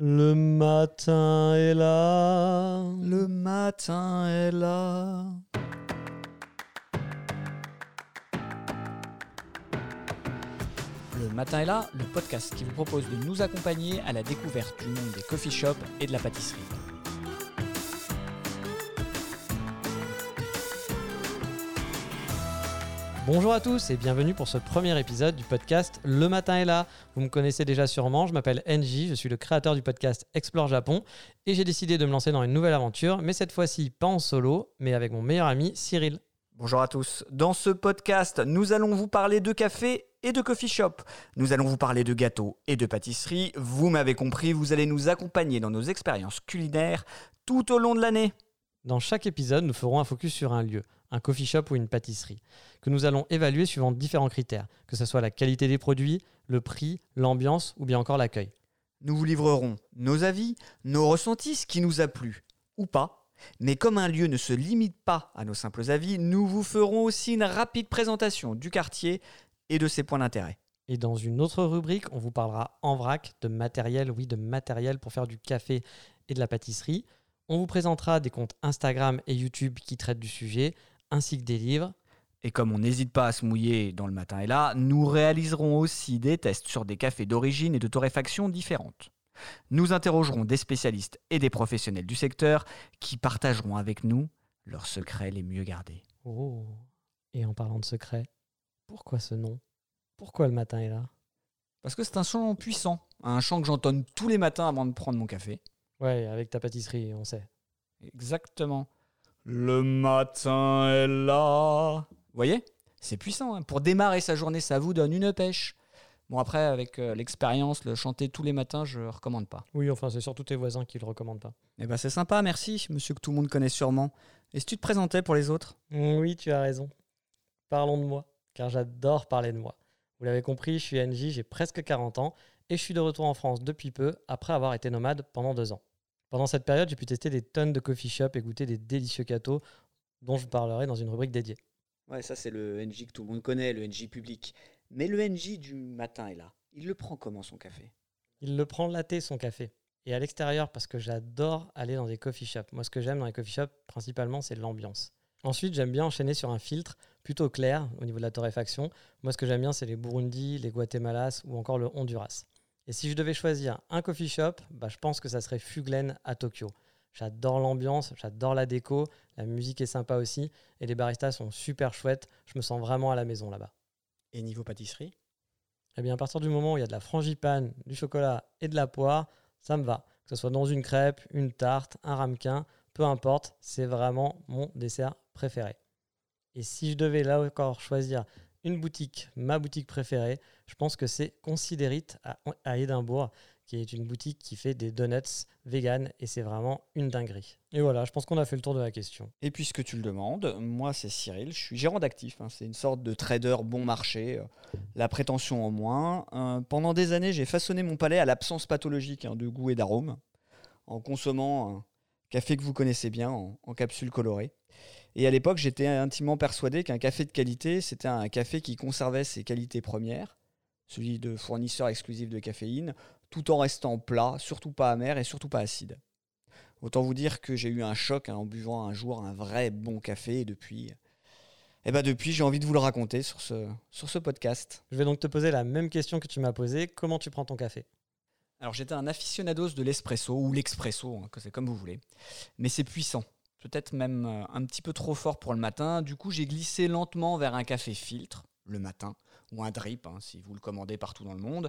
Le matin est là. Le matin est là. Le matin est là, le podcast qui vous propose de nous accompagner à la découverte du monde des coffee shops et de la pâtisserie. Bonjour à tous et bienvenue pour ce premier épisode du podcast Le matin est là. Vous me connaissez déjà sûrement, je m'appelle NJ, je suis le créateur du podcast Explore Japon et j'ai décidé de me lancer dans une nouvelle aventure, mais cette fois-ci pas en solo, mais avec mon meilleur ami Cyril. Bonjour à tous. Dans ce podcast, nous allons vous parler de café et de coffee shop. Nous allons vous parler de gâteaux et de pâtisserie. Vous m'avez compris, vous allez nous accompagner dans nos expériences culinaires tout au long de l'année. Dans chaque épisode, nous ferons un focus sur un lieu, un coffee shop ou une pâtisserie, que nous allons évaluer suivant différents critères, que ce soit la qualité des produits, le prix, l'ambiance ou bien encore l'accueil. Nous vous livrerons nos avis, nos ressentis, ce qui nous a plu ou pas. Mais comme un lieu ne se limite pas à nos simples avis, nous vous ferons aussi une rapide présentation du quartier et de ses points d'intérêt. Et dans une autre rubrique, on vous parlera en vrac de matériel, oui, de matériel pour faire du café et de la pâtisserie. On vous présentera des comptes Instagram et YouTube qui traitent du sujet, ainsi que des livres. Et comme on n'hésite pas à se mouiller dans le matin et là, nous réaliserons aussi des tests sur des cafés d'origine et de torréfaction différentes. Nous interrogerons des spécialistes et des professionnels du secteur qui partageront avec nous leurs secrets les mieux gardés. Oh Et en parlant de secrets, pourquoi ce nom? Pourquoi le matin est là? Parce que c'est un chant puissant, un chant que j'entonne tous les matins avant de prendre mon café. Ouais, avec ta pâtisserie, on sait. Exactement. Le matin est là. Vous voyez? C'est puissant. hein. Pour démarrer sa journée, ça vous donne une pêche. Bon, après, avec euh, l'expérience, le chanter tous les matins, je recommande pas. Oui, enfin, c'est surtout tes voisins qui le recommandent pas. Eh ben, c'est sympa, merci, monsieur que tout le monde connaît sûrement. Et si tu te présentais pour les autres? Oui, tu as raison. Parlons de moi, car j'adore parler de moi. Vous l'avez compris, je suis NJ, j'ai presque 40 ans et je suis de retour en France depuis peu, après avoir été nomade pendant deux ans. Pendant cette période, j'ai pu tester des tonnes de coffee shop et goûter des délicieux gâteaux dont je vous parlerai dans une rubrique dédiée. Ouais, ça c'est le NJ que tout le monde connaît, le NJ public. Mais le NJ du matin est là. Il le prend comment son café? Il le prend latte son café. Et à l'extérieur, parce que j'adore aller dans des coffee shops. Moi, ce que j'aime dans les coffee shops, principalement, c'est l'ambiance. Ensuite, j'aime bien enchaîner sur un filtre plutôt clair au niveau de la torréfaction. Moi, ce que j'aime bien, c'est les Burundi, les Guatemalas ou encore le Honduras. Et si je devais choisir un coffee shop, bah, je pense que ça serait Fuglen à Tokyo. J'adore l'ambiance, j'adore la déco, la musique est sympa aussi, et les baristas sont super chouettes. Je me sens vraiment à la maison là-bas. Et niveau pâtisserie? Eh bien, à partir du moment où il y a de la frangipane, du chocolat et de la poire, ça me va. Que ce soit dans une crêpe, une tarte, un ramequin, peu importe, c'est vraiment mon dessert préféré. Et si je devais là encore choisir une boutique, ma boutique préférée, je pense que c'est Considerite à, Édimbourg, qui est une boutique qui fait des donuts vegan et c'est vraiment une dinguerie. Et voilà, je pense qu'on a fait le tour de la question. Et puisque tu le demandes, moi c'est Cyril, je suis gérant d'actifs. hein. c'est une sorte de trader bon marché, euh, la prétention en moins. Euh, pendant des années, j'ai façonné mon palais à l'absence pathologique hein, de goût et d'arôme, en consommant un café que vous connaissez bien, en, capsule colorée. Et à l'époque, j'étais intimement persuadé qu'un café de qualité, c'était un café qui conservait ses qualités premières, celui de fournisseur exclusif de caféine, tout en restant plat, surtout pas amer et surtout pas acide. Autant vous dire que j'ai eu un choc hein, en buvant un jour un vrai bon café et depuis, eh ben depuis j'ai envie de vous le raconter sur ce podcast. Je vais donc te poser la même question que tu m'as posée. Comment tu prends ton café? Alors j'étais un aficionados de l'espresso ou l'expresso, hein, c'est comme vous voulez, mais c'est puissant. Peut-être même euh, un petit peu trop fort pour le matin. Du coup, j'ai glissé lentement vers un café filtre le matin ou un drip hein, si vous le commandez partout dans le monde.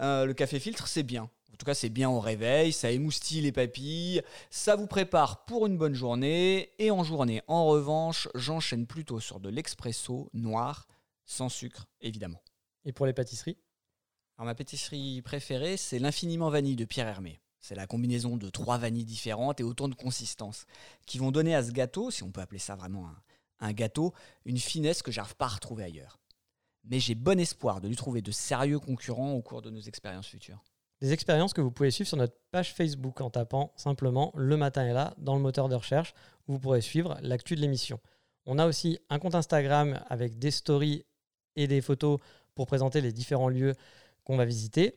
Euh, le café filtre, c'est bien. En tout cas, c'est bien au réveil, ça émoustille les papilles, ça vous prépare pour une bonne journée. Et en journée, en revanche, j'enchaîne plutôt sur de l'expresso noir, sans sucre, évidemment. Et pour les pâtisseries? Alors, ma pâtisserie préférée, c'est l'infiniment vanille de Pierre Hermé. C'est la combinaison de trois vanilles différentes et autant de consistances qui vont donner à ce gâteau, si on peut appeler ça vraiment un, un gâteau, une finesse que j'arrive pas à retrouver ailleurs. Mais j'ai bon espoir de lui trouver de sérieux concurrents au cours de nos expériences futures. Des expériences que vous pouvez suivre sur notre page Facebook en tapant simplement Le Matin est là dans le moteur de recherche où vous pourrez suivre l'actu de l'émission. On a aussi un compte Instagram avec des stories et des photos pour présenter les différents lieux qu'on va visiter.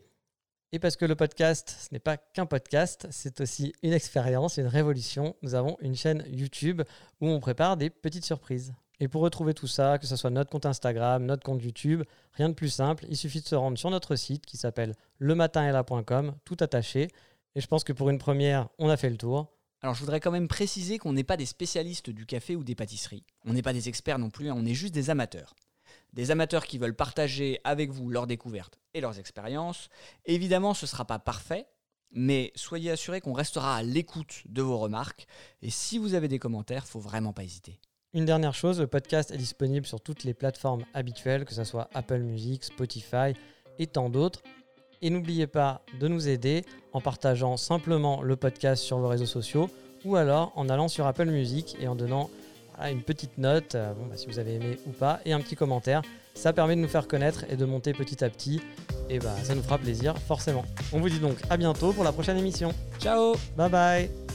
Et parce que le podcast, ce n'est pas qu'un podcast, c'est aussi une expérience, une révolution. Nous avons une chaîne YouTube où on prépare des petites surprises. Et pour retrouver tout ça, que ce soit notre compte Instagram, notre compte YouTube, rien de plus simple, il suffit de se rendre sur notre site qui s'appelle lematinela.com, tout attaché. Et je pense que pour une première, on a fait le tour. Alors je voudrais quand même préciser qu'on n'est pas des spécialistes du café ou des pâtisseries. On n'est pas des experts non plus, hein, on est juste des amateurs. Des amateurs qui veulent partager avec vous leurs découvertes et leurs expériences. Évidemment, ce ne sera pas parfait, mais soyez assurés qu'on restera à l'écoute de vos remarques. Et si vous avez des commentaires, faut vraiment pas hésiter. Une dernière chose, le podcast est disponible sur toutes les plateformes habituelles, que ce soit Apple Music, Spotify et tant d'autres. Et n'oubliez pas de nous aider en partageant simplement le podcast sur vos réseaux sociaux ou alors en allant sur Apple Music et en donnant une petite note, euh, bon, bah, si vous avez aimé ou pas, et un petit commentaire. Ça permet de nous faire connaître et de monter petit à petit. Et bah ça nous fera plaisir, forcément. On vous dit donc à bientôt pour la prochaine émission. Ciao Bye bye